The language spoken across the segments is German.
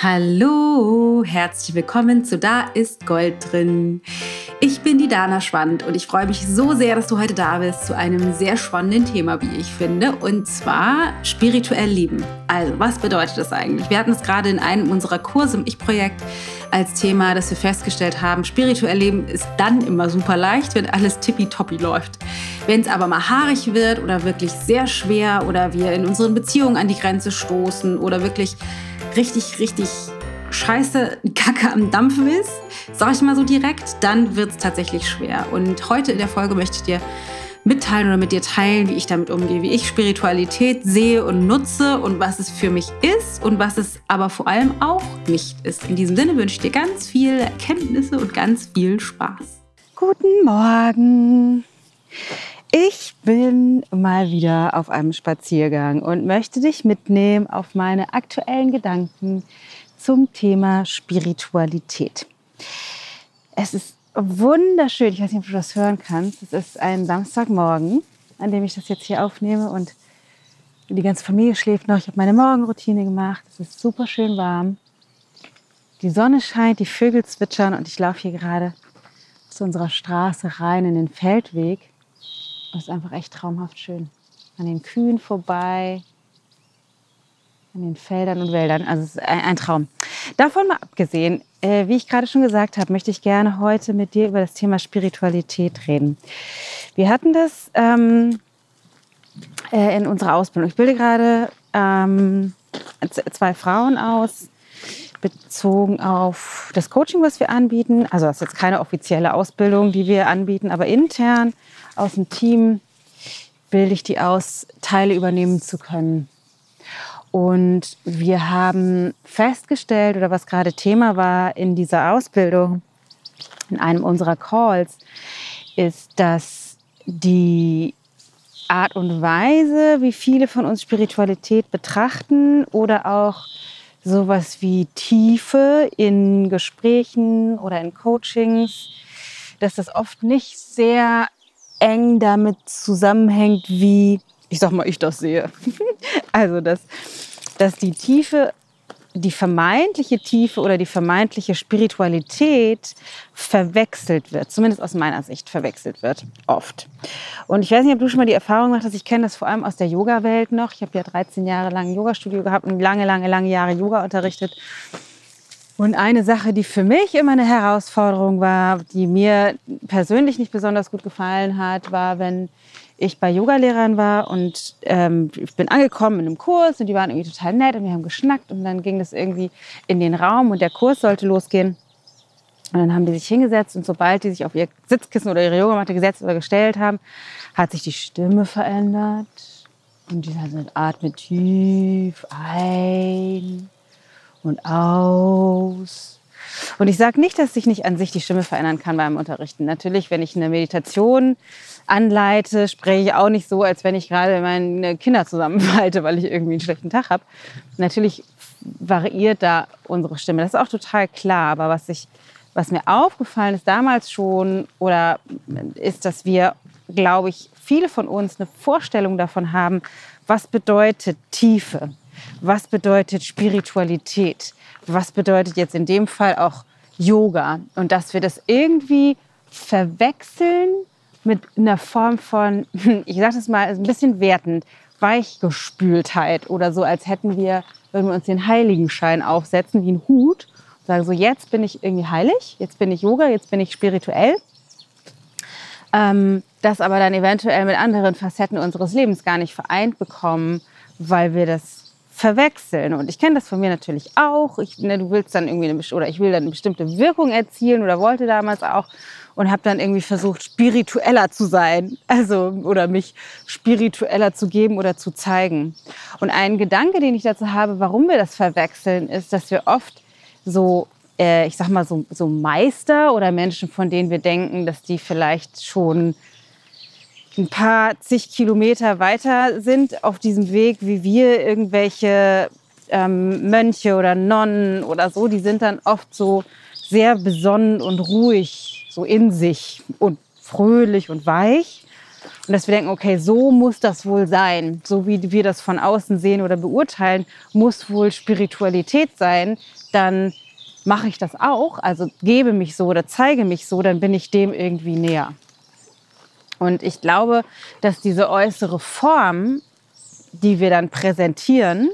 Hallo, herzlich willkommen zu Da ist Gold drin. Ich bin die Dana Schwand und ich freue mich so sehr, dass du heute da bist zu einem sehr spannenden Thema, wie ich finde, und zwar spirituell lieben. Also, was bedeutet das eigentlich? Wir hatten es gerade in einem unserer Kurse im Ich-Projekt als Thema, dass wir festgestellt haben, spirituell leben ist dann immer super leicht, wenn alles tippitoppi läuft. Wenn es aber mal haarig wird oder wirklich sehr schwer oder wir in unseren Beziehungen an die Grenze stoßen oder wirklich richtig, richtig scheiße Kacke am Dampfen ist, sag ich mal so direkt, dann wird es tatsächlich schwer. Und heute in der Folge möchte ich dir mitteilen oder mit dir teilen, wie ich damit umgehe, wie ich Spiritualität sehe und nutze und was es für mich ist und was es aber vor allem auch nicht ist. In diesem Sinne wünsche ich dir ganz viel Erkenntnisse und ganz viel Spaß. Guten Morgen. Ich bin mal wieder auf einem Spaziergang und möchte dich mitnehmen auf meine aktuellen Gedanken zum Thema Spiritualität. Es ist wunderschön, ich weiß nicht, ob du das hören kannst. Es ist ein Samstagmorgen, an dem ich das jetzt hier aufnehme und die ganze Familie schläft noch. Ich habe meine Morgenroutine gemacht. Es ist super schön warm. Die Sonne scheint, die Vögel zwitschern und ich laufe hier gerade zu unserer Straße rein in den Feldweg. Das ist einfach echt traumhaft schön. An den Kühen vorbei, an den Feldern und Wäldern. Also es ist ein, ein Traum. Davon mal abgesehen, äh, wie ich gerade schon gesagt habe, möchte ich gerne heute mit dir über das Thema Spiritualität reden. Wir hatten das ähm, äh, in unserer Ausbildung. Ich bilde gerade ähm, zwei Frauen aus, bezogen auf das Coaching, was wir anbieten. Also das ist jetzt keine offizielle Ausbildung, die wir anbieten, aber intern aus dem Team bilde ich die aus, Teile übernehmen zu können. Und wir haben festgestellt, oder was gerade Thema war in dieser Ausbildung, in einem unserer Calls, ist, dass die Art und Weise, wie viele von uns Spiritualität betrachten oder auch sowas wie Tiefe in Gesprächen oder in Coachings, dass das oft nicht sehr eng damit zusammenhängt, wie, ich sag mal, ich das sehe. also, dass, dass die Tiefe, die vermeintliche Tiefe oder die vermeintliche Spiritualität verwechselt wird, zumindest aus meiner Sicht verwechselt wird, oft. Und ich weiß nicht, ob du schon mal die Erfahrung gemacht hast, ich kenne das vor allem aus der Yoga-Welt noch. Ich habe ja 13 Jahre lang ein Yoga-Studio gehabt und lange, lange, lange Jahre Yoga unterrichtet. Und eine Sache, die für mich immer eine Herausforderung war, die mir persönlich nicht besonders gut gefallen hat, war, wenn ich bei Yogalehrern war und ähm, ich bin angekommen in einem Kurs und die waren irgendwie total nett und wir haben geschnackt und dann ging das irgendwie in den Raum und der Kurs sollte losgehen. Und dann haben die sich hingesetzt und sobald die sich auf ihr Sitzkissen oder ihre Yogamatte gesetzt oder gestellt haben, hat sich die Stimme verändert. Und die haben gesagt, atme tief ein und aus. Und ich sage nicht, dass sich nicht an sich die Stimme verändern kann beim Unterrichten. Natürlich, wenn ich eine Meditation anleite, spreche ich auch nicht so, als wenn ich gerade meine Kinder zusammenfalte, weil ich irgendwie einen schlechten Tag habe. Natürlich variiert da unsere Stimme. Das ist auch total klar. Aber was, ich, was mir aufgefallen ist damals schon, oder ist, dass wir, glaube ich, viele von uns eine Vorstellung davon haben, was bedeutet Tiefe. Was bedeutet Spiritualität? Was bedeutet jetzt in dem Fall auch Yoga? Und dass wir das irgendwie verwechseln mit einer Form von, ich sage das mal ein bisschen wertend, Weichgespültheit oder so, als hätten wir, würden wir uns den Heiligenschein aufsetzen wie ein Hut und sagen so, jetzt bin ich irgendwie heilig, jetzt bin ich Yoga, jetzt bin ich spirituell. Ähm, das aber dann eventuell mit anderen Facetten unseres Lebens gar nicht vereint bekommen, weil wir das verwechseln. Und ich kenne das von mir natürlich auch. Ich, ne, du willst dann irgendwie eine, oder ich will dann eine bestimmte Wirkung erzielen oder wollte damals auch und habe dann irgendwie versucht, spiritueller zu sein, also oder mich spiritueller zu geben oder zu zeigen. Und ein Gedanke, den ich dazu habe, warum wir das verwechseln, ist, dass wir oft so äh, ich sag mal so, so Meister oder Menschen, von denen wir denken, dass die vielleicht schon ein paar zig Kilometer weiter sind auf diesem Weg, wie wir irgendwelche ähm, Mönche oder Nonnen oder so, die sind dann oft so sehr besonnen und ruhig, so in sich und fröhlich und weich. Und dass wir denken, okay, so muss das wohl sein. So wie wir das von außen sehen oder beurteilen, muss wohl Spiritualität sein. Dann mache ich das auch, also gebe mich so oder zeige mich so, dann bin ich dem irgendwie näher. Und ich glaube, dass diese äußere Form, die wir dann präsentieren,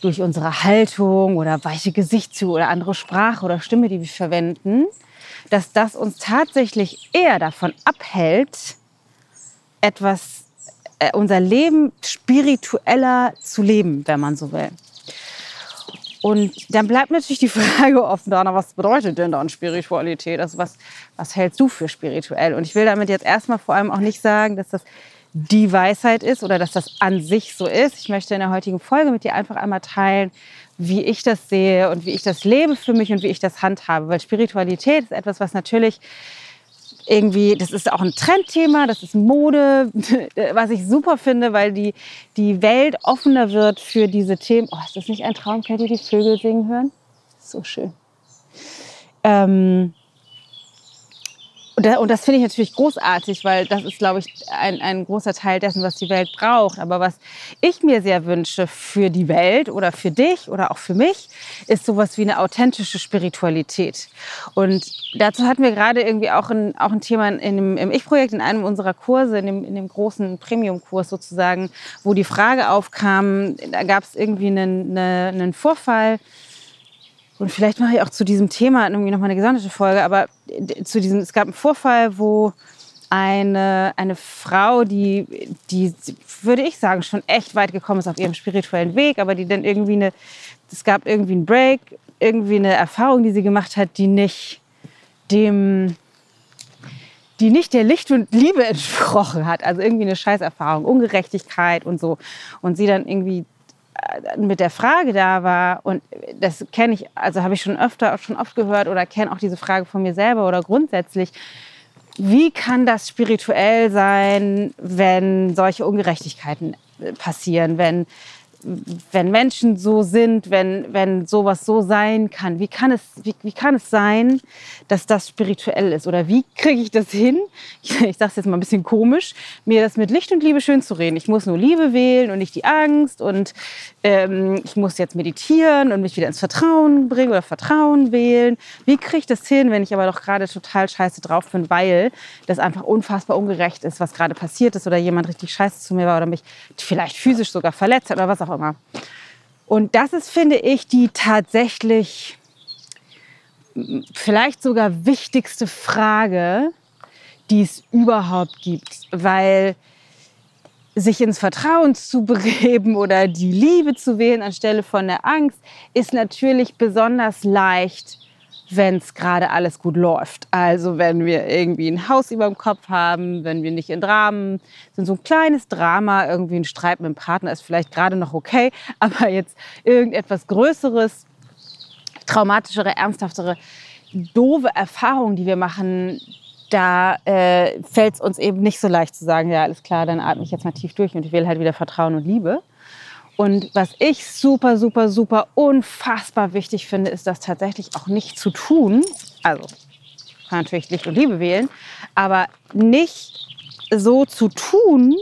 durch unsere Haltung oder weiche Gesichtszüge oder andere Sprache oder Stimme, die wir verwenden, dass das uns tatsächlich eher davon abhält, etwas, äh, unser Leben spiritueller zu leben, wenn man so will. Und dann bleibt natürlich die Frage offen, Dana, was bedeutet denn dann Spiritualität? Also was, was hältst du für spirituell? Und ich will damit jetzt erstmal vor allem auch nicht sagen, dass das die Weisheit ist oder dass das an sich so ist. Ich möchte in der heutigen Folge mit dir einfach einmal teilen, wie ich das sehe und wie ich das lebe für mich und wie ich das handhabe. Weil Spiritualität ist etwas, was natürlich irgendwie, das ist auch ein Trendthema, das ist Mode, was ich super finde, weil die, die Welt offener wird für diese Themen. Oh, ist das nicht ein Traum? Könnt ihr die Vögel singen hören? So schön. Ähm, und das finde ich natürlich großartig, weil das ist, glaube ich, ein, ein großer Teil dessen, was die Welt braucht. Aber was ich mir sehr wünsche für die Welt oder für dich oder auch für mich, ist sowas wie eine authentische Spiritualität. Und dazu hatten wir gerade irgendwie auch ein, auch ein Thema in dem, im Ich-Projekt, in einem unserer Kurse, in dem, in dem großen Premium-Kurs sozusagen, wo die Frage aufkam, da gab es irgendwie einen, einen Vorfall, und vielleicht mache ich auch zu diesem Thema irgendwie noch mal eine gesonderte Folge, aber zu diesem, es gab einen Vorfall, wo eine, eine Frau, die, die, würde ich sagen, schon echt weit gekommen ist auf ihrem spirituellen Weg, aber die dann irgendwie eine, es gab irgendwie einen Break, irgendwie eine Erfahrung, die sie gemacht hat, die nicht dem, die nicht der Licht und Liebe entsprochen hat. Also irgendwie eine Scheißerfahrung, Ungerechtigkeit und so. Und sie dann irgendwie mit der Frage da war, und das kenne ich, also habe ich schon öfter, schon oft gehört oder kenne auch diese Frage von mir selber oder grundsätzlich, wie kann das spirituell sein, wenn solche Ungerechtigkeiten passieren, wenn wenn Menschen so sind, wenn, wenn sowas so sein kann, wie kann, es, wie, wie kann es sein, dass das spirituell ist? Oder wie kriege ich das hin? Ich, ich sage es jetzt mal ein bisschen komisch, mir das mit Licht und Liebe schön zu reden. Ich muss nur Liebe wählen und nicht die Angst und ähm, ich muss jetzt meditieren und mich wieder ins Vertrauen bringen oder Vertrauen wählen. Wie kriege ich das hin, wenn ich aber doch gerade total scheiße drauf bin, weil das einfach unfassbar ungerecht ist, was gerade passiert ist oder jemand richtig scheiße zu mir war oder mich vielleicht physisch sogar verletzt hat oder was auch immer. Und das ist, finde ich, die tatsächlich vielleicht sogar wichtigste Frage, die es überhaupt gibt, weil sich ins Vertrauen zu begeben oder die Liebe zu wählen anstelle von der Angst, ist natürlich besonders leicht, wenn es gerade alles gut läuft. Also wenn wir irgendwie ein Haus über dem Kopf haben, wenn wir nicht in Dramen sind, so ein kleines Drama, irgendwie ein Streit mit dem Partner ist vielleicht gerade noch okay, aber jetzt irgendetwas Größeres, traumatischere, ernsthaftere, doofe Erfahrungen, die wir machen, da äh, fällt es uns eben nicht so leicht zu sagen, ja, alles klar, dann atme ich jetzt mal tief durch und ich will halt wieder Vertrauen und Liebe. Und was ich super, super, super unfassbar wichtig finde, ist das tatsächlich auch nicht zu tun. Also, kann natürlich Licht und Liebe wählen, aber nicht so zu tun,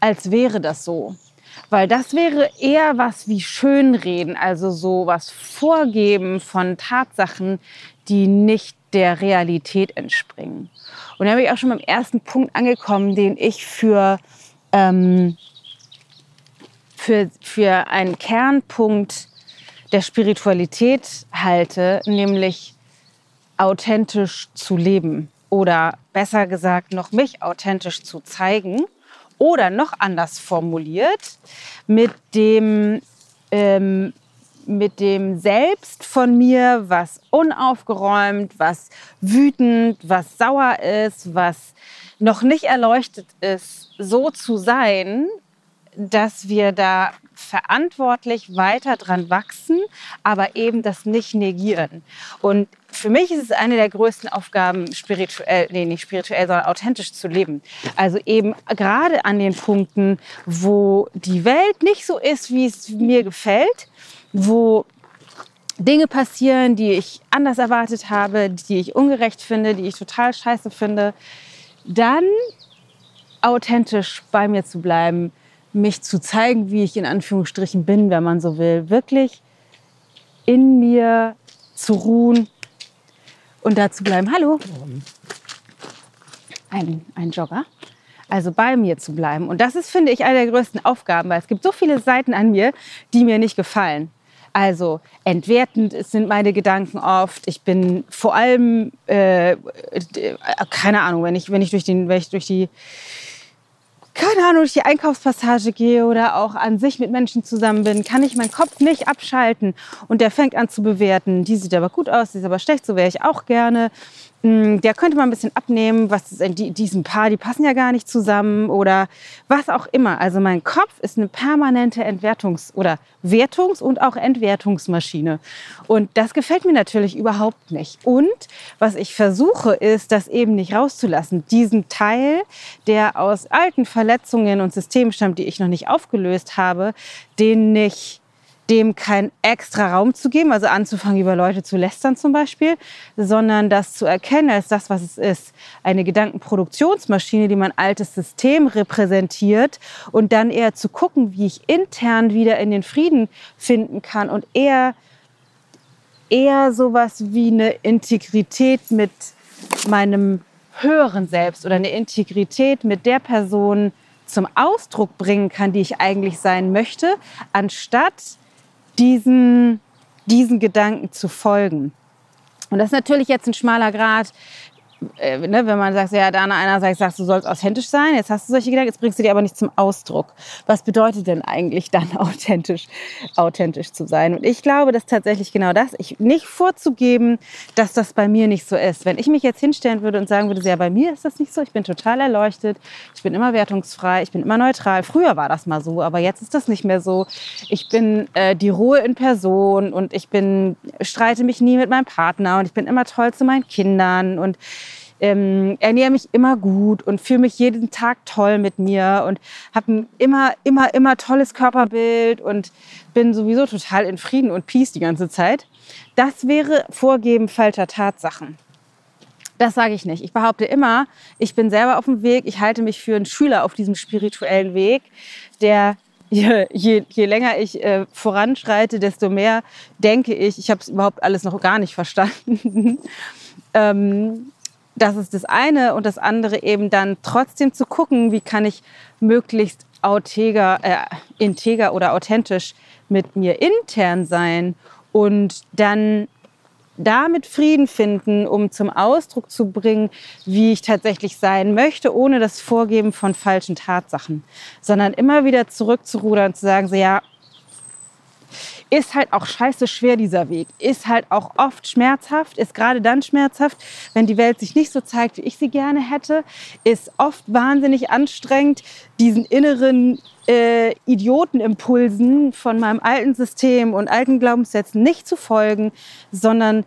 als wäre das so. Weil das wäre eher was wie Schönreden, also so was Vorgeben von Tatsachen, die nicht der Realität entspringen. Und da bin ich auch schon beim ersten Punkt angekommen, den ich für ähm, für, für einen Kernpunkt der Spiritualität halte, nämlich authentisch zu leben oder besser gesagt noch mich authentisch zu zeigen oder noch anders formuliert mit dem ähm, mit dem Selbst von mir, was unaufgeräumt, was wütend, was sauer ist, was noch nicht erleuchtet ist, so zu sein dass wir da verantwortlich weiter dran wachsen, aber eben das nicht negieren. Und für mich ist es eine der größten Aufgaben, spirituell, nee, nicht spirituell, sondern authentisch zu leben. Also eben gerade an den Punkten, wo die Welt nicht so ist, wie es mir gefällt, wo Dinge passieren, die ich anders erwartet habe, die ich ungerecht finde, die ich total scheiße finde, dann authentisch bei mir zu bleiben, mich zu zeigen, wie ich in Anführungsstrichen bin, wenn man so will. Wirklich in mir zu ruhen und da zu bleiben. Hallo. Ein, ein Jogger. Also bei mir zu bleiben. Und das ist, finde ich, eine der größten Aufgaben, weil es gibt so viele Seiten an mir, die mir nicht gefallen. Also entwertend sind meine Gedanken oft. Ich bin vor allem, äh, keine Ahnung, wenn ich, wenn ich, durch, den, wenn ich durch die keine Ahnung, durch die Einkaufspassage gehe oder auch an sich mit Menschen zusammen bin, kann ich meinen Kopf nicht abschalten. Und der fängt an zu bewerten. Die sieht aber gut aus, die ist aber schlecht, so wäre ich auch gerne. Hm, der könnte man ein bisschen abnehmen, was ist in diesem Paar, die passen ja gar nicht zusammen oder was auch immer. Also mein Kopf ist eine permanente Entwertungs- oder Wertungs- und auch Entwertungsmaschine. Und das gefällt mir natürlich überhaupt nicht. Und was ich versuche, ist, das eben nicht rauszulassen. Diesen Teil, der aus alten Verletzungen und Systemen stammt, die ich noch nicht aufgelöst habe, den nicht dem keinen extra Raum zu geben, also anzufangen, über Leute zu lästern zum Beispiel, sondern das zu erkennen als das, was es ist. Eine Gedankenproduktionsmaschine, die mein altes System repräsentiert und dann eher zu gucken, wie ich intern wieder in den Frieden finden kann und eher, eher sowas wie eine Integrität mit meinem höheren Selbst oder eine Integrität mit der Person zum Ausdruck bringen kann, die ich eigentlich sein möchte, anstatt diesen, diesen Gedanken zu folgen. Und das ist natürlich jetzt ein schmaler Grad, äh, ne, wenn man sagt, ja, Dana, einerseits sagst du sollst authentisch sein, jetzt hast du solche Gedanken, jetzt bringst du die aber nicht zum Ausdruck. Was bedeutet denn eigentlich dann authentisch, authentisch zu sein? Und ich glaube, dass tatsächlich genau das, ich nicht vorzugeben, dass das bei mir nicht so ist. Wenn ich mich jetzt hinstellen würde und sagen würde, ja, bei mir ist das nicht so, ich bin total erleuchtet, ich bin immer wertungsfrei, ich bin immer neutral. Früher war das mal so, aber jetzt ist das nicht mehr so. Ich bin äh, die Ruhe in Person und ich bin, streite mich nie mit meinem Partner und ich bin immer toll zu meinen Kindern und ähm, ernähre mich immer gut und fühle mich jeden Tag toll mit mir und habe ein immer, immer, immer tolles Körperbild und bin sowieso total in Frieden und Peace die ganze Zeit. Das wäre Vorgeben falscher Tatsachen. Das sage ich nicht. Ich behaupte immer, ich bin selber auf dem Weg. Ich halte mich für einen Schüler auf diesem spirituellen Weg, der je, je, je länger ich äh, voranschreite, desto mehr denke ich, ich habe es überhaupt alles noch gar nicht verstanden. ähm, das ist das eine und das andere eben dann trotzdem zu gucken, wie kann ich möglichst auteger, äh, integer oder authentisch mit mir intern sein und dann damit Frieden finden, um zum Ausdruck zu bringen, wie ich tatsächlich sein möchte, ohne das Vorgeben von falschen Tatsachen, sondern immer wieder zurückzurudern und zu sagen, so ja, ist halt auch scheiße schwer, dieser Weg. Ist halt auch oft schmerzhaft, ist gerade dann schmerzhaft, wenn die Welt sich nicht so zeigt, wie ich sie gerne hätte. Ist oft wahnsinnig anstrengend, diesen inneren äh, Idiotenimpulsen von meinem alten System und alten Glaubenssätzen nicht zu folgen, sondern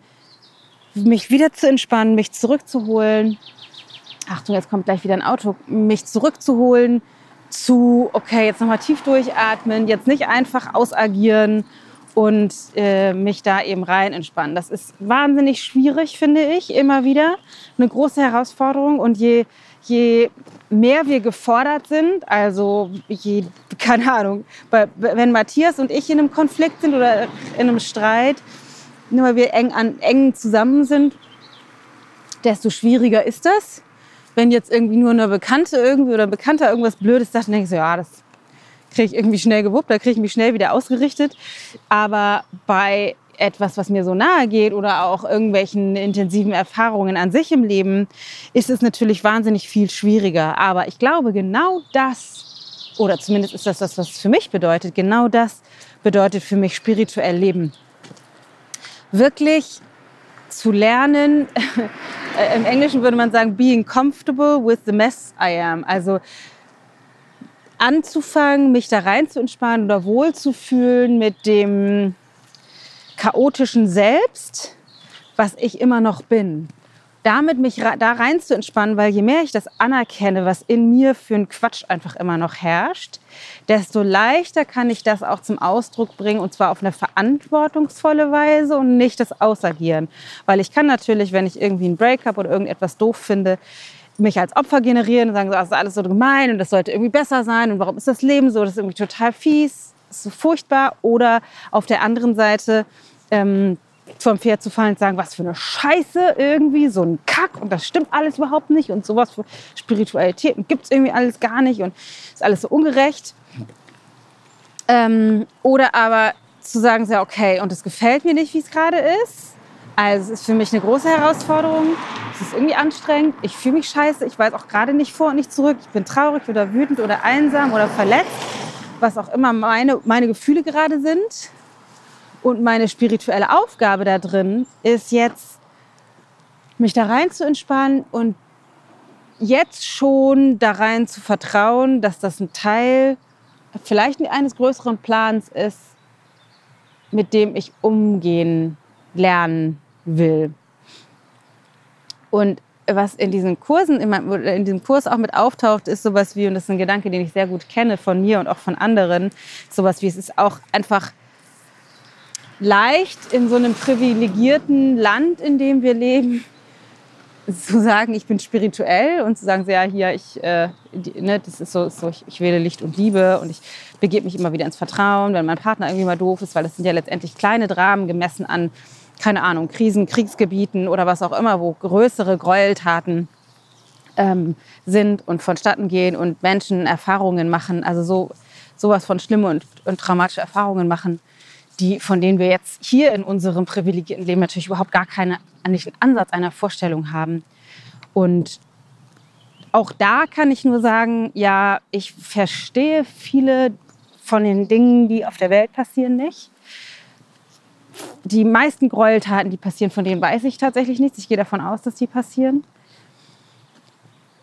mich wieder zu entspannen, mich zurückzuholen. Achtung, jetzt kommt gleich wieder ein Auto. Mich zurückzuholen zu, okay, jetzt nochmal tief durchatmen, jetzt nicht einfach ausagieren und äh, mich da eben rein entspannen. Das ist wahnsinnig schwierig, finde ich, immer wieder. Eine große Herausforderung. Und je, je mehr wir gefordert sind, also je, keine Ahnung, wenn Matthias und ich in einem Konflikt sind oder in einem Streit, nur weil wir eng, an, eng zusammen sind, desto schwieriger ist das. Wenn jetzt irgendwie nur eine Bekannte irgendwie oder ein Bekannter irgendwas Blödes sagt, dann denke ich so, ja, das kriege ich irgendwie schnell gewuppt, da kriege ich mich schnell wieder ausgerichtet. Aber bei etwas, was mir so nahe geht oder auch irgendwelchen intensiven Erfahrungen an sich im Leben, ist es natürlich wahnsinnig viel schwieriger. Aber ich glaube, genau das, oder zumindest ist das das, was es für mich bedeutet, genau das bedeutet für mich spirituell Leben. Wirklich zu lernen, im Englischen würde man sagen, being comfortable with the mess I am. Also anzufangen, mich da rein zu entspannen oder wohlzufühlen mit dem chaotischen Selbst, was ich immer noch bin. Damit mich da rein zu entspannen, weil je mehr ich das anerkenne, was in mir für ein Quatsch einfach immer noch herrscht, desto leichter kann ich das auch zum Ausdruck bringen und zwar auf eine verantwortungsvolle Weise und nicht das Ausagieren. Weil ich kann natürlich, wenn ich irgendwie ein Breakup oder irgendetwas doof finde, mich als Opfer generieren und sagen, so, das ist alles so gemein und das sollte irgendwie besser sein und warum ist das Leben so, das ist irgendwie total fies, ist so furchtbar. Oder auf der anderen Seite ähm, vom Pferd zu fallen und sagen, was für eine Scheiße irgendwie, so ein Kack und das stimmt alles überhaupt nicht und sowas für Spiritualität gibt es irgendwie alles gar nicht und ist alles so ungerecht. Ähm, oder aber zu sagen, ja, okay, und es gefällt mir nicht, wie es gerade ist. Also es ist für mich eine große Herausforderung. Es ist irgendwie anstrengend. Ich fühle mich scheiße. Ich weiß auch gerade nicht vor und nicht zurück. Ich bin traurig oder wütend oder einsam oder verletzt. Was auch immer meine, meine Gefühle gerade sind. Und meine spirituelle Aufgabe da drin ist jetzt, mich da rein zu entspannen und jetzt schon da rein zu vertrauen, dass das ein Teil vielleicht eines größeren Plans ist, mit dem ich umgehen lernen will. Und was in diesen Kursen, in, diesem Kurs auch mit auftaucht, ist sowas wie, und das ist ein Gedanke, den ich sehr gut kenne von mir und auch von anderen, sowas wie, es ist auch einfach leicht in so einem privilegierten Land, in dem wir leben, zu sagen, ich bin spirituell und zu sagen, ja, hier, ich, äh, die, ne, das ist so, so ich, ich, wähle Licht und Liebe und ich begebe mich immer wieder ins Vertrauen, wenn mein Partner irgendwie mal doof ist, weil das sind ja letztendlich kleine Dramen gemessen an, keine Ahnung, Krisen, Kriegsgebieten oder was auch immer, wo größere Gräueltaten ähm, sind und vonstatten gehen und Menschen Erfahrungen machen, also so sowas von schlimme und, und traumatische Erfahrungen machen, die, von denen wir jetzt hier in unserem privilegierten Leben natürlich überhaupt gar keine, nicht einen Ansatz einer Vorstellung haben. Und auch da kann ich nur sagen, ja, ich verstehe viele von den Dingen, die auf der Welt passieren, nicht. Die meisten Gräueltaten, die passieren, von denen weiß ich tatsächlich nichts. Ich gehe davon aus, dass die passieren.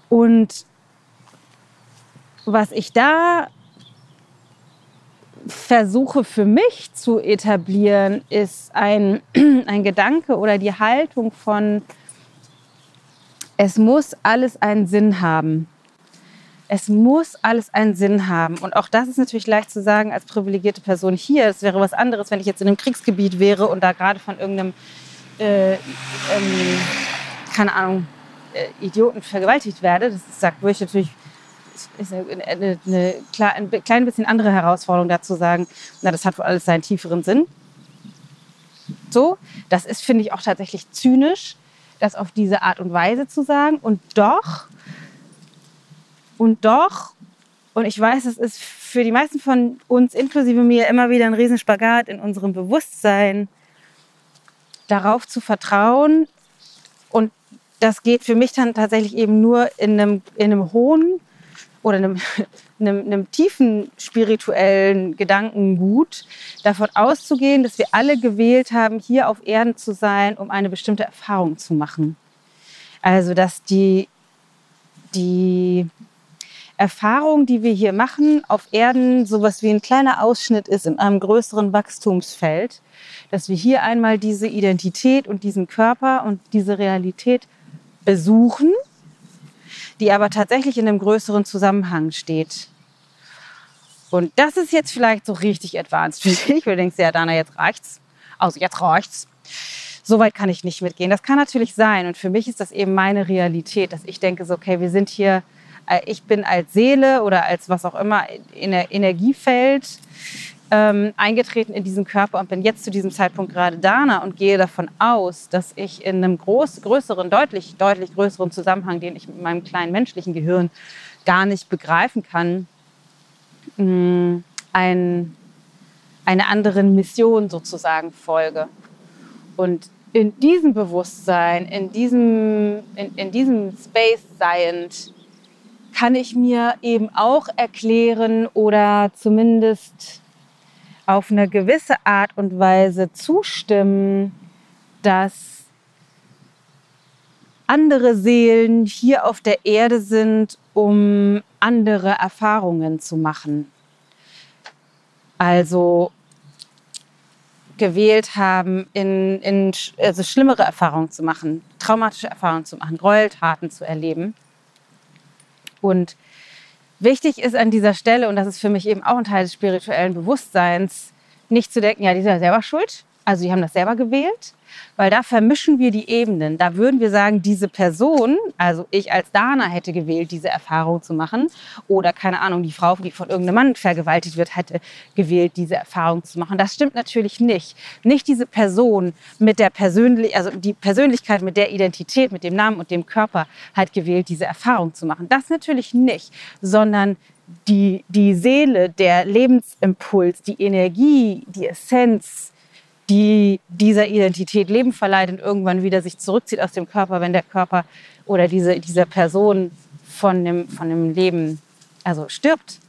Und was ich da versuche für mich zu etablieren, ist ein, ein Gedanke oder die Haltung von, es muss alles einen Sinn haben. Es muss alles einen Sinn haben. Und auch das ist natürlich leicht zu sagen als privilegierte Person hier. Es wäre was anderes, wenn ich jetzt in einem Kriegsgebiet wäre und da gerade von irgendeinem, äh, ähm, keine Ahnung, äh, Idioten vergewaltigt werde. Das sagt, würde ich natürlich ist eine, eine, eine, ein klein bisschen andere Herausforderung dazu sagen, na, das hat wohl alles seinen tieferen Sinn. So, das ist, finde ich, auch tatsächlich zynisch, das auf diese Art und Weise zu sagen. Und doch, und doch, und ich weiß, es ist für die meisten von uns, inklusive mir, immer wieder ein Riesenspagat in unserem Bewusstsein, darauf zu vertrauen. Und das geht für mich dann tatsächlich eben nur in einem, in einem hohen oder einem, einem, einem tiefen spirituellen Gedankengut davon auszugehen, dass wir alle gewählt haben, hier auf Erden zu sein, um eine bestimmte Erfahrung zu machen. Also dass die, die Erfahrung, die wir hier machen, auf Erden sowas wie ein kleiner Ausschnitt ist in einem größeren Wachstumsfeld, dass wir hier einmal diese Identität und diesen Körper und diese Realität besuchen die aber tatsächlich in einem größeren Zusammenhang steht. Und das ist jetzt vielleicht so richtig advanced für dich, du denkst, ja, Dana, jetzt reicht's. Also jetzt reicht's. So weit kann ich nicht mitgehen. Das kann natürlich sein. Und für mich ist das eben meine Realität, dass ich denke, so, okay, wir sind hier, ich bin als Seele oder als was auch immer in der Energiefeld ähm, eingetreten in diesen Körper und bin jetzt zu diesem Zeitpunkt gerade Dana und gehe davon aus, dass ich in einem groß, größeren, deutlich, deutlich größeren Zusammenhang, den ich mit meinem kleinen menschlichen Gehirn gar nicht begreifen kann, mh, mm, ein, einer anderen Mission sozusagen folge. Und in diesem Bewusstsein, in diesem, in, in diesem Space seiend, kann ich mir eben auch erklären oder zumindest auf eine gewisse Art und Weise zustimmen, dass andere Seelen hier auf der Erde sind, um andere Erfahrungen zu machen. Also gewählt haben, in, in, also schlimmere Erfahrungen zu machen, traumatische Erfahrungen zu machen, Gräueltaten zu erleben. Und Wichtig ist an dieser Stelle, und das ist für mich eben auch ein Teil des spirituellen Bewusstseins, nicht zu denken, ja, die sind ja selber schuld. Also sie haben das selber gewählt, weil da vermischen wir die Ebenen. Da würden wir sagen, diese Person, also ich als Dana hätte gewählt, diese Erfahrung zu machen. Oder keine Ahnung, die Frau, die von irgendeinem Mann vergewaltigt wird, hätte gewählt, diese Erfahrung zu machen. Das stimmt natürlich nicht. Nicht diese Person mit der Persönlichkeit, also die Persönlichkeit mit der Identität, mit dem Namen und dem Körper hat gewählt, diese Erfahrung zu machen. Das natürlich nicht, sondern die, die Seele, der Lebensimpuls, die Energie, die Essenz, die dieser Identität Leben verleiht und irgendwann wieder sich zurückzieht aus dem Körper, wenn der Körper oder diese, diese Person von dem, von dem Leben also stirbt.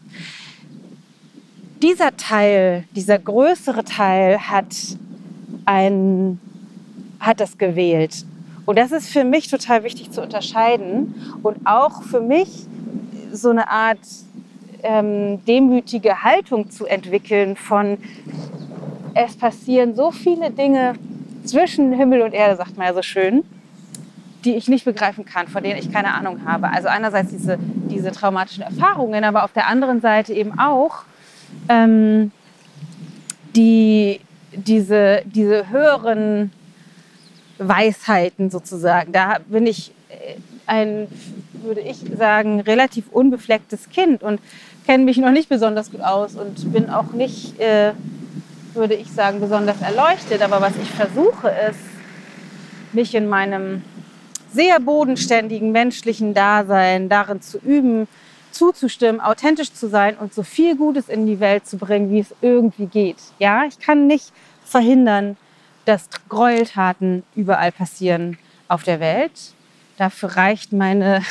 Dieser Teil, dieser größere Teil hat, ein, hat das gewählt. Und das ist für mich total wichtig zu unterscheiden und auch für mich so eine Art ähm, demütige Haltung zu entwickeln von, es passieren so viele Dinge zwischen Himmel und Erde, sagt man ja so schön, die ich nicht begreifen kann, von denen ich keine Ahnung habe. Also einerseits diese, diese traumatischen Erfahrungen, aber auf der anderen Seite eben auch ähm, die, diese, diese höheren Weisheiten sozusagen. Da bin ich äh, ein, würde ich sagen, relativ unbeflecktes Kind und kenne mich noch nicht besonders gut aus und bin auch nicht äh, würde ich sagen, besonders erleuchtet. Aber was ich versuche, ist, mich in meinem sehr bodenständigen menschlichen Dasein darin zu üben, zuzustimmen, authentisch zu sein und so viel Gutes in die Welt zu bringen, wie es irgendwie geht. Ja, ich kann nicht verhindern, dass Gräueltaten überall passieren auf der Welt. Dafür reicht meine,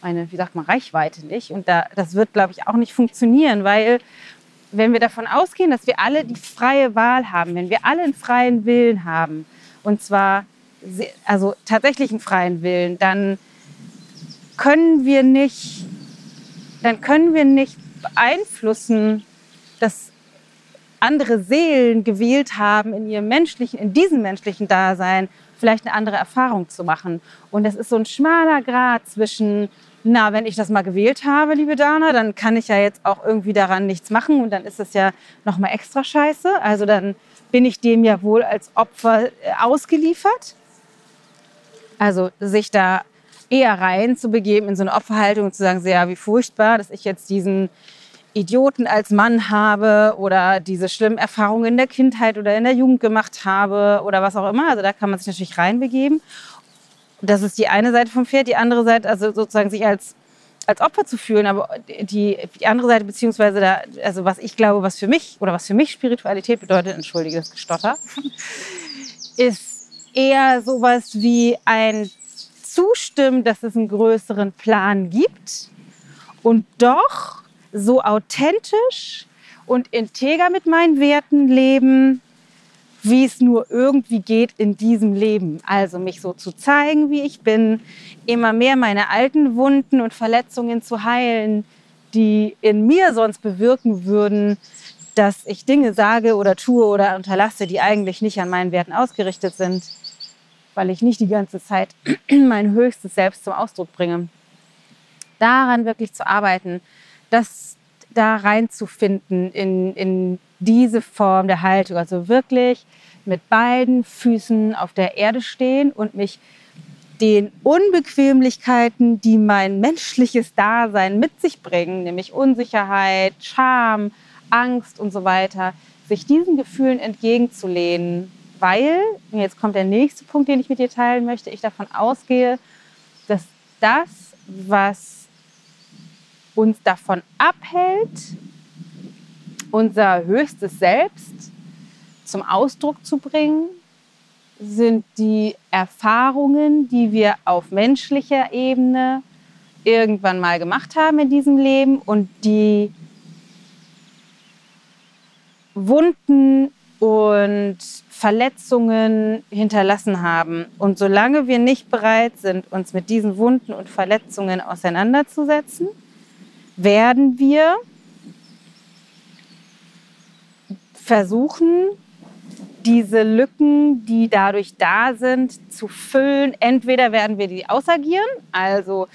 meine wie sagt man, Reichweite nicht. Und da, das wird, glaube ich, auch nicht funktionieren, weil wenn wir davon ausgehen, dass wir alle die freie Wahl haben, wenn wir alle einen freien Willen haben, und zwar also tatsächlich einen freien Willen, dann können wir nicht, dann können wir nicht beeinflussen, dass andere Seelen gewählt haben, in ihrem menschlichen, in diesem menschlichen Dasein vielleicht eine andere Erfahrung zu machen. Und das ist so ein schmaler Grad zwischen na, wenn ich das mal gewählt habe, liebe Dana, dann kann ich ja jetzt auch irgendwie daran nichts machen und dann ist es ja noch mal extra scheiße. Also dann bin ich dem ja wohl als Opfer äh, ausgeliefert. Also sich da eher rein zu begeben in so eine Opferhaltung und zu sagen, sehr wie furchtbar, dass ich jetzt diesen Idioten als Mann habe oder diese schlimmen Erfahrungen in der Kindheit oder in der Jugend gemacht habe oder was auch immer. Also da kann man sich natürlich reinbegeben. Das ist die eine Seite vom Pferd, die andere Seite, also sozusagen sich als, als Opfer zu fühlen, aber die, die andere Seite, beziehungsweise da, also was ich glaube, was für mich oder was für mich Spiritualität bedeutet, entschuldige das Gestotter, ist eher sowas wie ein Zustimmen, dass es einen größeren Plan gibt und doch so authentisch und integer mit meinen Werten leben, wie es nur irgendwie geht in diesem Leben. Also mich so zu zeigen, wie ich bin, immer mehr meine alten Wunden und Verletzungen zu heilen, die in mir sonst bewirken würden, dass ich Dinge sage oder tue oder unterlasse, die eigentlich nicht an meinen Werten ausgerichtet sind, weil ich nicht die ganze Zeit mein höchstes Selbst zum Ausdruck bringe. Daran wirklich zu arbeiten, das da reinzufinden in, in diese Form der Haltung. Also wirklich mit beiden Füßen auf der Erde stehen und mich den Unbequemlichkeiten, die mein menschliches Dasein mit sich bringen, nämlich Unsicherheit, Scham, Angst und so weiter, sich diesen Gefühlen entgegenzulehnen, weil, und jetzt kommt der nächste Punkt, den ich mit dir teilen möchte, ich davon ausgehe, dass das, was uns davon abhält, unser höchstes Selbst zum Ausdruck zu bringen, sind die Erfahrungen, die wir auf menschlicher Ebene irgendwann mal gemacht haben in diesem Leben und die Wunden und Verletzungen hinterlassen haben. Und solange wir nicht bereit sind, uns mit diesen Wunden und Verletzungen auseinanderzusetzen, werden wir versuchen, diese Lücken, die dadurch da sind, zu füllen. Entweder werden wir die ausagieren, also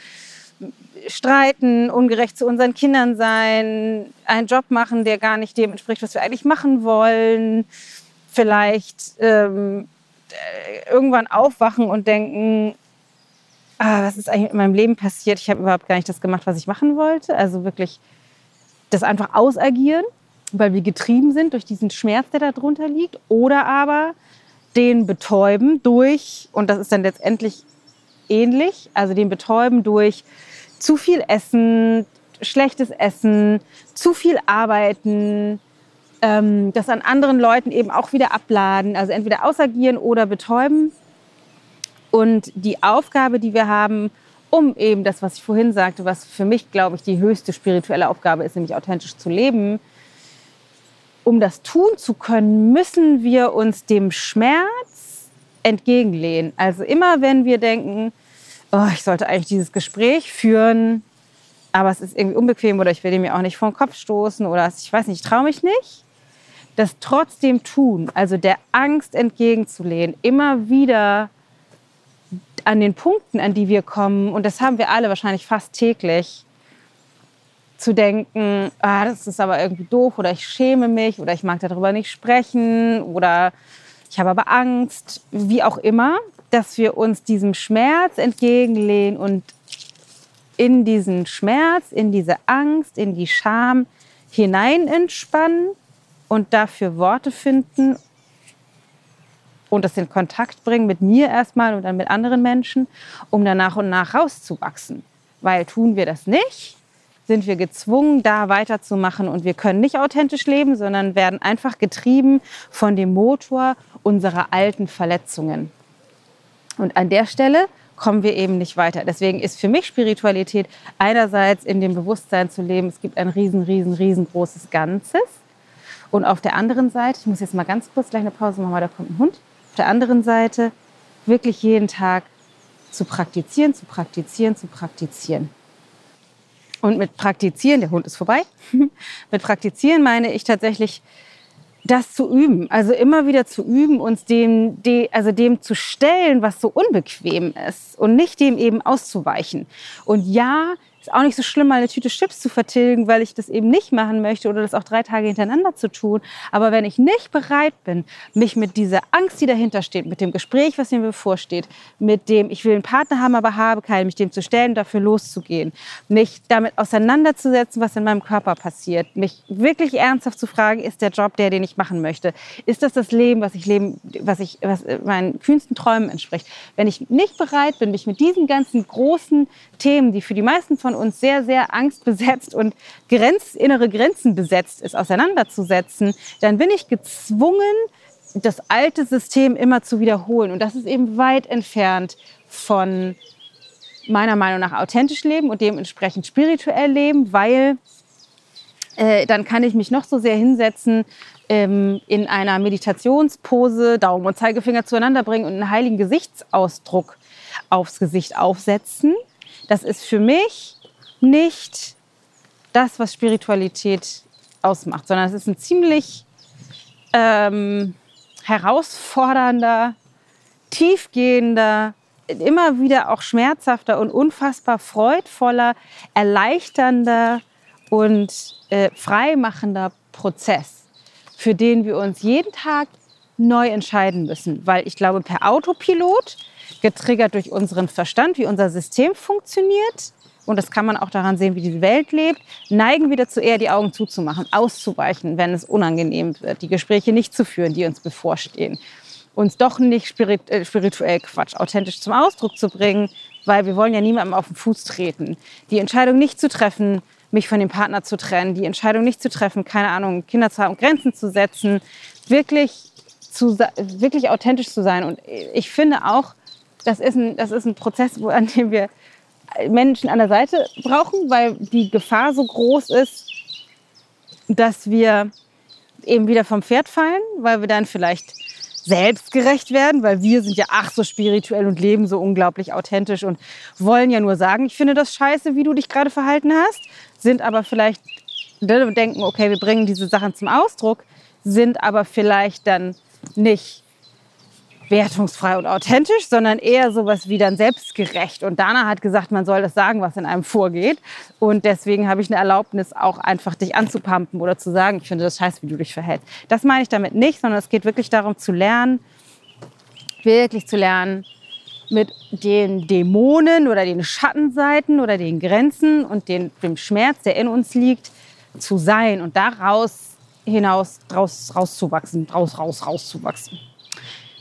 streiten, ungerecht zu unseren Kindern sein, einen Job machen, der gar nicht dem entspricht, was wir eigentlich machen wollen, vielleicht ähm, äh, irgendwann aufwachen und denken, ah, was ist eigentlich in meinem Leben passiert? Ich habe überhaupt gar nicht das gemacht, was ich machen wollte. Also wirklich das einfach ausagieren, weil wir getrieben sind durch diesen Schmerz, der darunter liegt. Oder aber den betäuben durch, und das ist dann letztendlich ähnlich, also den betäuben durch zu viel Essen, schlechtes Essen, zu viel Arbeiten, ähm, das an anderen Leuten eben auch wieder abladen, also entweder ausagieren oder betäuben. Und die Aufgabe, die wir haben, um eben das, was ich vorhin sagte, was für mich, glaube ich, die höchste spirituelle Aufgabe ist, nämlich authentisch zu leben, um das tun zu können, müssen wir uns dem Schmerz entgegenlehnen. Also immer wenn wir denken, oh, ich sollte eigentlich dieses Gespräch führen, aber es ist irgendwie unbequem oder ich will dem ja auch nicht vor den Kopf stoßen oder ich weiß nicht, ich traue mich nicht, das trotzdem tun, also der Angst entgegenzulehnen, immer wieder an den Punkten, an die wir kommen, und das haben wir alle wahrscheinlich fast täglich, zu denken, ah, das ist aber irgendwie doof oder ich schäme mich oder ich mag darüber nicht sprechen oder ich habe aber Angst, wie auch immer, dass wir uns diesem Schmerz entgegenlehnen und in diesen Schmerz, in diese Angst, in die Scham hinein entspannen und dafür Worte finden und das in Kontakt bringen mit mir erstmal und dann mit anderen Menschen, um dann nach und nach rauszuwachsen. Weil tun wir das nicht, sind wir gezwungen, da weiterzumachen und wir können nicht authentisch leben, sondern werden einfach getrieben von dem Motor unserer alten Verletzungen. Und an der Stelle kommen wir eben nicht weiter. Deswegen ist für mich Spiritualität einerseits in dem Bewusstsein zu leben, es gibt ein riesen, riesen, riesengroßes Ganzes. Und auf der anderen Seite, ich muss jetzt mal ganz kurz gleich eine Pause machen, weil da kommt ein Hund. Auf der anderen Seite wirklich jeden Tag zu praktizieren, zu praktizieren, zu praktizieren. Und mit praktizieren, der Hund ist vorbei, mit praktizieren meine ich tatsächlich das zu üben, also immer wieder zu üben, uns dem, de, also dem zu stellen, was so unbequem ist und nicht dem eben auszuweichen. Und ja, ist auch nicht so schlimm, mal eine Tüte Chips zu vertilgen, weil ich das eben nicht machen möchte oder das auch drei Tage hintereinander zu tun. Aber wenn ich nicht bereit bin, mich mit dieser Angst, die dahinter steht, mit dem Gespräch, was mir bevorsteht, mit dem, ich will einen Partner haben, aber habe keinen, mich dem zu stellen, dafür loszugehen, mich damit auseinanderzusetzen, was in meinem Körper passiert, mich wirklich ernsthaft zu fragen, ist der Job der, den ich machen möchte? Ist das das Leben, was ich leben, was ich, was meinen kühnsten Träumen entspricht? Wenn ich nicht bereit bin, mich mit diesen ganzen großen Themen, die für die meisten von uns sehr, sehr angstbesetzt und Grenz, innere Grenzen besetzt ist, auseinanderzusetzen, dann bin ich gezwungen, das alte System immer zu wiederholen. Und das ist eben weit entfernt von meiner Meinung nach authentisch leben und dementsprechend spirituell leben, weil äh, dann kann ich mich noch so sehr hinsetzen, ähm, in einer Meditationspose Daumen und Zeigefinger zueinander bringen und einen heiligen Gesichtsausdruck aufs Gesicht aufsetzen. Das ist für mich nicht das, was Spiritualität ausmacht, sondern es ist ein ziemlich ähm, herausfordernder, tiefgehender, immer wieder auch schmerzhafter und unfassbar freudvoller, erleichternder und äh, freimachender Prozess, für den wir uns jeden Tag neu entscheiden müssen. Weil ich glaube, per Autopilot, getriggert durch unseren Verstand, wie unser System funktioniert, und das kann man auch daran sehen, wie die Welt lebt, neigen wir dazu eher die Augen zuzumachen, auszuweichen, wenn es unangenehm wird, die Gespräche nicht zu führen, die uns bevorstehen. Uns doch nicht äh, spirituell Quatsch authentisch zum Ausdruck zu bringen, weil wir wollen ja niemandem auf den Fuß treten. Die Entscheidung nicht zu treffen, mich von dem Partner zu trennen, die Entscheidung nicht zu treffen, keine Ahnung, Kinder zu haben, Grenzen zu setzen, wirklich, zu, wirklich authentisch zu sein. Und ich finde auch, das ist ein, das ist ein Prozess, an dem wir Menschen an der Seite brauchen, weil die Gefahr so groß ist, dass wir eben wieder vom Pferd fallen, weil wir dann vielleicht selbstgerecht werden, weil wir sind ja ach so spirituell und leben so unglaublich authentisch und wollen ja nur sagen, ich finde das scheiße, wie du dich gerade verhalten hast, sind aber vielleicht denken, okay, wir bringen diese Sachen zum Ausdruck, sind aber vielleicht dann nicht wertungsfrei und authentisch, sondern eher sowas wie dann selbstgerecht. Und Dana hat gesagt, man soll das sagen, was in einem vorgeht. Und deswegen habe ich eine Erlaubnis, auch einfach dich anzupumpen oder zu sagen, ich finde das scheiße, wie du dich verhältst. Das meine ich damit nicht, sondern es geht wirklich darum zu lernen, wirklich zu lernen, mit den Dämonen oder den Schattenseiten oder den Grenzen und den, dem Schmerz, der in uns liegt, zu sein und daraus hinaus raus, rauszuwachsen, raus, raus, rauszuwachsen.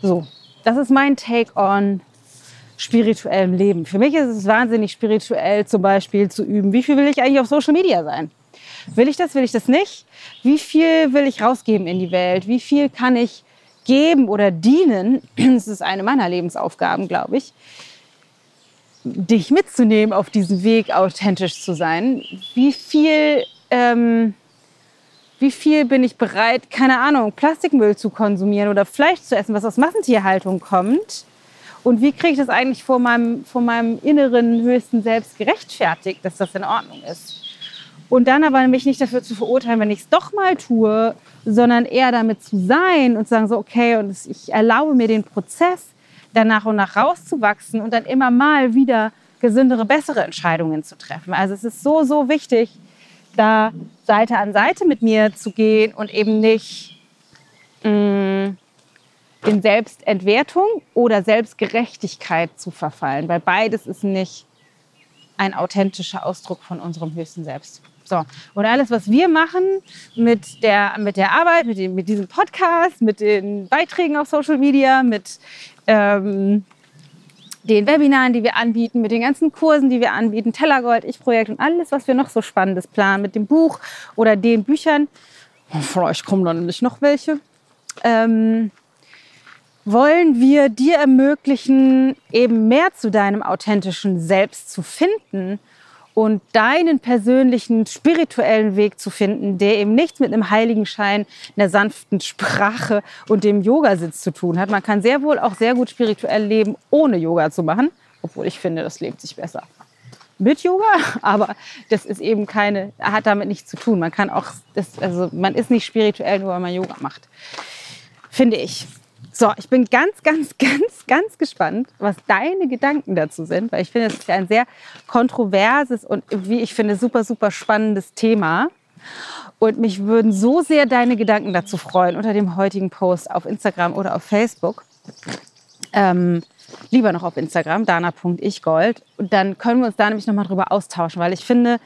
So, das ist mein Take on spirituellem Leben. Für mich ist es wahnsinnig spirituell, zum Beispiel zu üben, wie viel will ich eigentlich auf Social Media sein? Will ich das, will ich das nicht? Wie viel will ich rausgeben in die Welt? Wie viel kann ich geben oder dienen? Das ist eine meiner Lebensaufgaben, glaube ich. Dich mitzunehmen auf diesen Weg, authentisch zu sein. Wie viel ähm, wie viel bin ich bereit, keine Ahnung, Plastikmüll zu konsumieren oder Fleisch zu essen, was aus Massentierhaltung kommt? Und wie kriege ich das eigentlich vor meinem, vor meinem inneren höchsten Selbst gerechtfertigt, dass das in Ordnung ist? Und dann aber mich nicht dafür zu verurteilen, wenn ich es doch mal tue, sondern eher damit zu sein und zu sagen so, okay, und ich erlaube mir den Prozess, dann nach und nach rauszuwachsen und dann immer mal wieder gesündere, bessere Entscheidungen zu treffen. Also es ist so, so wichtig, da Seite an Seite mit mir zu gehen und eben nicht mh, mm, in Selbstentwertung oder Selbstgerechtigkeit zu verfallen, weil beides ist nicht ein authentischer Ausdruck von unserem höchsten Selbst. So, und alles, was wir machen mit der, mit der Arbeit, mit, dem, mit diesem Podcast, mit den Beiträgen auf Social Media, mit ähm, den Webinaren, die wir anbieten, mit den ganzen Kursen, die wir anbieten, Tellergold, Ich-Projekt und alles, was wir noch so Spannendes planen mit dem Buch oder den Büchern. Vielleicht kommen dann nämlich noch welche. Ähm, wollen wir dir ermöglichen, eben mehr zu deinem authentischen Selbst zu finden und deinen persönlichen spirituellen Weg zu finden, der eben nichts mit einem Heiligenschein, einer sanften Sprache und dem Yogasitz zu tun hat. Man kann sehr wohl auch sehr gut spirituell leben, ohne Yoga zu machen, obwohl ich finde, das lebt sich besser mit Yoga, aber das ist eben keine, hat damit nichts zu tun. Man kann auch, das, also man ist nicht spirituell, nur weil man Yoga macht, finde ich. So, ich bin ganz, ganz, ganz, ganz gespannt, was deine Gedanken dazu sind, weil ich finde, es ist ein sehr kontroverses und wie ich finde, super, super spannendes Thema. Und mich würden so sehr deine Gedanken dazu freuen unter dem heutigen Post auf Instagram oder auf Facebook. Ähm, lieber noch auf Instagram, dana.ichgold. Und dann können wir uns da nämlich nochmal drüber austauschen, weil ich finde,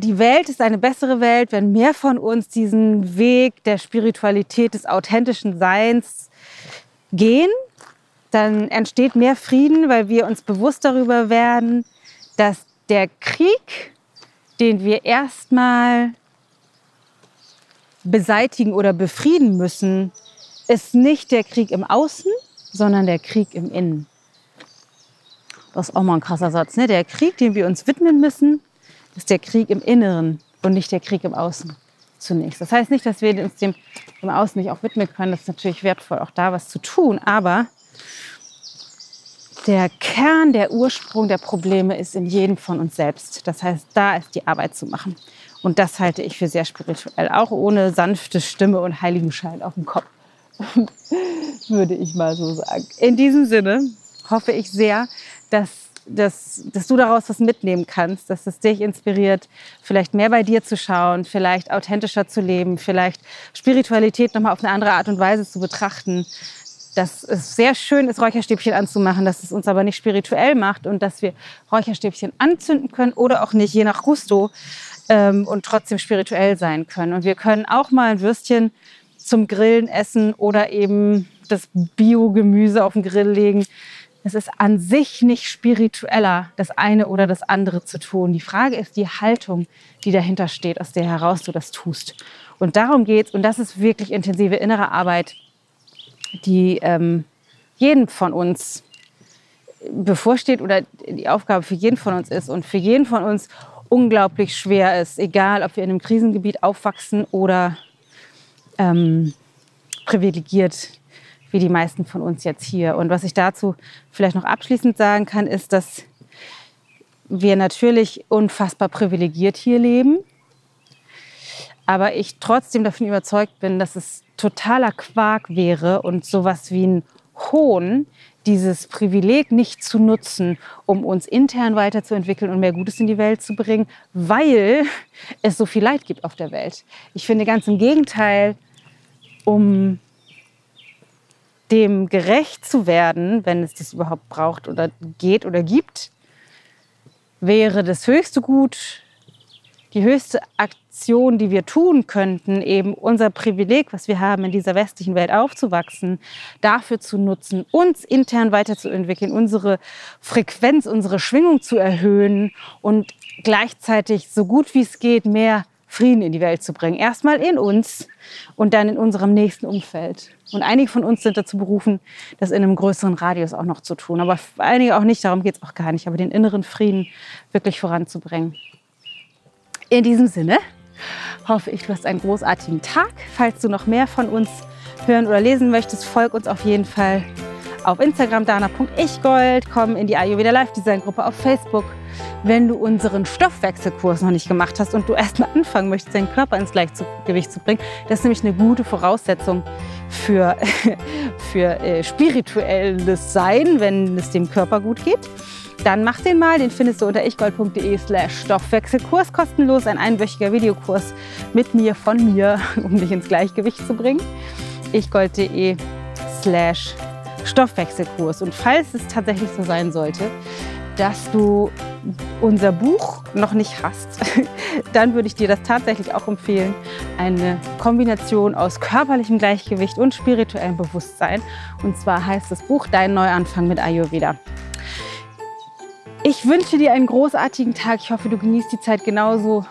die Welt ist eine bessere Welt, wenn mehr von uns diesen Weg der Spiritualität, des authentischen Seins gehen. Dann entsteht mehr Frieden, weil wir uns bewusst darüber werden, dass der Krieg, den wir erstmal beseitigen oder befrieden müssen, ist nicht der Krieg im Außen, sondern der Krieg im Innen. Das ist auch mal ein krasser Satz. Ne? Der Krieg, den wir uns widmen müssen, ist der Krieg im Inneren und nicht der Krieg im Außen zunächst. Das heißt nicht, dass wir uns dem im Außen nicht auch widmen können. Das ist natürlich wertvoll, auch da was zu tun. Aber der Kern, der Ursprung der Probleme ist in jedem von uns selbst. Das heißt, da ist die Arbeit zu machen. Und das halte ich für sehr spirituell, auch ohne sanfte Stimme und Heiligenschein auf dem Kopf, würde ich mal so sagen. In diesem Sinne hoffe ich sehr, dass dass, dass du daraus was mitnehmen kannst, dass es dich inspiriert, vielleicht mehr bei dir zu schauen, vielleicht authentischer zu leben, vielleicht Spiritualität nochmal auf eine andere Art und Weise zu betrachten. Dass es sehr schön ist, Räucherstäbchen anzumachen, dass es uns aber nicht spirituell macht und dass wir Räucherstäbchen anzünden können oder auch nicht, je nach Gusto, ähm, und trotzdem spirituell sein können. Und wir können auch mal ein Würstchen zum Grillen essen oder eben das Biogemüse auf den Grill legen es ist an sich nicht spiritueller, das eine oder das andere zu tun. Die Frage ist die Haltung, die dahinter steht, aus der heraus du das tust. Und darum geht es. Und das ist wirklich intensive innere Arbeit, die ähm, jeden von uns bevorsteht oder die Aufgabe für jeden von uns ist und für jeden von uns unglaublich schwer ist, egal ob wir in einem Krisengebiet aufwachsen oder ähm, privilegiert wie die meisten von uns jetzt hier. Und was ich dazu vielleicht noch abschließend sagen kann, ist, dass wir natürlich unfassbar privilegiert hier leben, aber ich trotzdem davon überzeugt bin, dass es totaler Quark wäre und sowas wie ein Hohn, dieses Privileg nicht zu nutzen, um uns intern weiterzuentwickeln und mehr Gutes in die Welt zu bringen, weil es so viel Leid gibt auf der Welt. Ich finde ganz im Gegenteil, um dem gerecht zu werden, wenn es das überhaupt braucht oder geht oder gibt, wäre das höchste Gut, die höchste Aktion, die wir tun könnten, eben unser Privileg, was wir haben, in dieser westlichen Welt aufzuwachsen, dafür zu nutzen, uns intern weiterzuentwickeln, unsere Frequenz, unsere Schwingung zu erhöhen und gleichzeitig so gut wie es geht mehr Frieden in die Welt zu bringen. Erstmal in uns und dann in unserem nächsten Umfeld. Und einige von uns sind dazu berufen, das in einem größeren Radius auch noch zu tun. Aber einige auch nicht, darum geht es auch gar nicht. Aber den inneren Frieden wirklich voranzubringen. In diesem Sinne hoffe ich, du hast einen großartigen Tag. Falls du noch mehr von uns hören oder lesen möchtest, folg uns auf jeden Fall auf Instagram dana.ichgold, komm in die Ayurveda Live Design Gruppe auf Facebook. Wenn du unseren Stoffwechselkurs noch nicht gemacht hast und du erst mal anfangen möchtest, deinen Körper ins Gleichgewicht zu bringen, das ist nämlich eine gute Voraussetzung für, für äh, spirituelles Sein, wenn es dem Körper gut geht. Dann mach den mal, den findest du unter ichgold.de slash Stoffwechselkurs, kostenlos, ein einwöchiger Videokurs mit mir, von mir, um dich ins Gleichgewicht zu bringen. ichgold.de slash Stoffwechselkurs. Und falls es tatsächlich so sein sollte, dass du unser Buch noch nicht hast, dann würde ich dir das tatsächlich auch empfehlen. Eine Kombination aus körperlichem Gleichgewicht und spirituellem Bewusstsein. Und zwar heißt das Buch Dein Neuanfang mit Ayurveda. Ich wünsche dir einen großartigen Tag. Ich hoffe, du genießt die Zeit genauso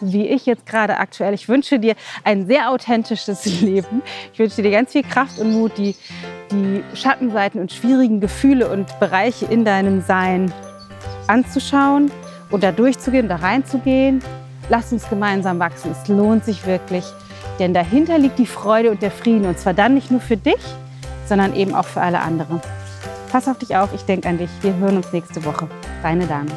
wie ich jetzt gerade aktuell. Ich wünsche dir ein sehr authentisches Leben. Ich wünsche dir ganz viel Kraft und Mut, die, die Schattenseiten und schwierigen Gefühle und Bereiche in deinem Sein anzuschauen und da durchzugehen, da reinzugehen. Lass uns gemeinsam wachsen. Es lohnt sich wirklich, denn dahinter liegt die Freude und der Frieden. Und zwar dann nicht nur für dich, sondern eben auch für alle anderen. Pass auf dich auf, ich denke an dich. Wir hören uns nächste Woche. Deine Dame.